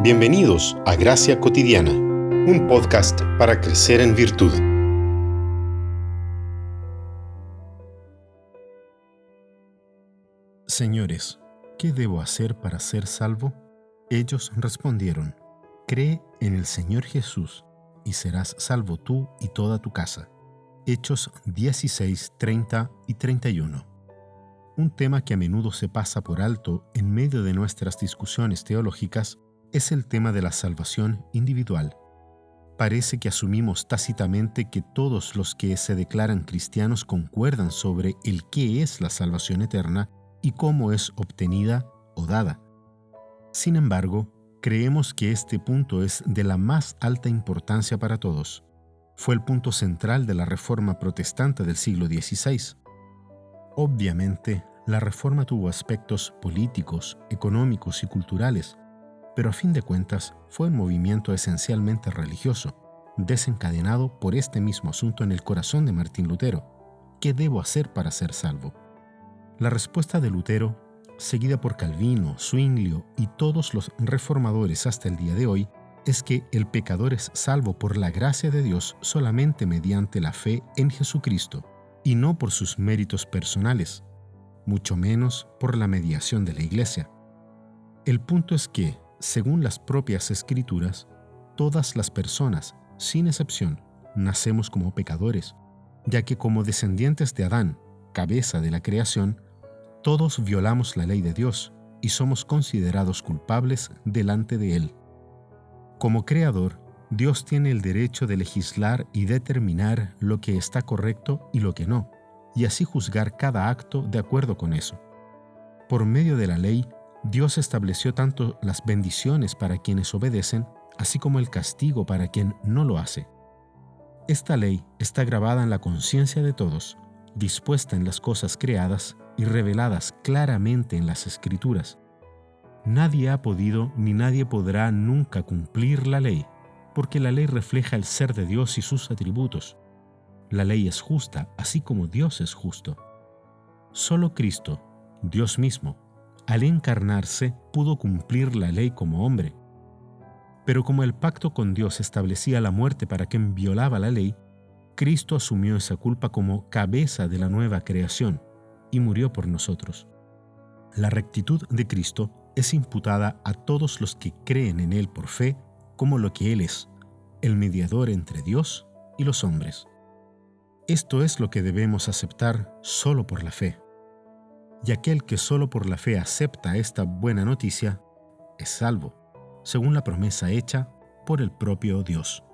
Bienvenidos a Gracia Cotidiana, un podcast para crecer en virtud. Señores, ¿qué debo hacer para ser salvo? Ellos respondieron, Cree en el Señor Jesús y serás salvo tú y toda tu casa. Hechos 16, 30 y 31. Un tema que a menudo se pasa por alto en medio de nuestras discusiones teológicas es el tema de la salvación individual. Parece que asumimos tácitamente que todos los que se declaran cristianos concuerdan sobre el qué es la salvación eterna y cómo es obtenida o dada. Sin embargo, creemos que este punto es de la más alta importancia para todos. Fue el punto central de la Reforma Protestante del siglo XVI. Obviamente, la Reforma tuvo aspectos políticos, económicos y culturales, pero a fin de cuentas fue un movimiento esencialmente religioso, desencadenado por este mismo asunto en el corazón de Martín Lutero. ¿Qué debo hacer para ser salvo? La respuesta de Lutero, seguida por Calvino, Zwinglio y todos los reformadores hasta el día de hoy, es que el pecador es salvo por la gracia de Dios solamente mediante la fe en Jesucristo, y no por sus méritos personales, mucho menos por la mediación de la Iglesia. El punto es que, según las propias escrituras, todas las personas, sin excepción, nacemos como pecadores, ya que como descendientes de Adán, cabeza de la creación, todos violamos la ley de Dios y somos considerados culpables delante de Él. Como creador, Dios tiene el derecho de legislar y determinar lo que está correcto y lo que no, y así juzgar cada acto de acuerdo con eso. Por medio de la ley, Dios estableció tanto las bendiciones para quienes obedecen, así como el castigo para quien no lo hace. Esta ley está grabada en la conciencia de todos, dispuesta en las cosas creadas y reveladas claramente en las escrituras. Nadie ha podido ni nadie podrá nunca cumplir la ley, porque la ley refleja el ser de Dios y sus atributos. La ley es justa, así como Dios es justo. Solo Cristo, Dios mismo, al encarnarse, pudo cumplir la ley como hombre. Pero como el pacto con Dios establecía la muerte para quien violaba la ley, Cristo asumió esa culpa como cabeza de la nueva creación y murió por nosotros. La rectitud de Cristo es imputada a todos los que creen en Él por fe como lo que Él es, el mediador entre Dios y los hombres. Esto es lo que debemos aceptar solo por la fe y aquel que solo por la fe acepta esta buena noticia es salvo, según la promesa hecha por el propio Dios.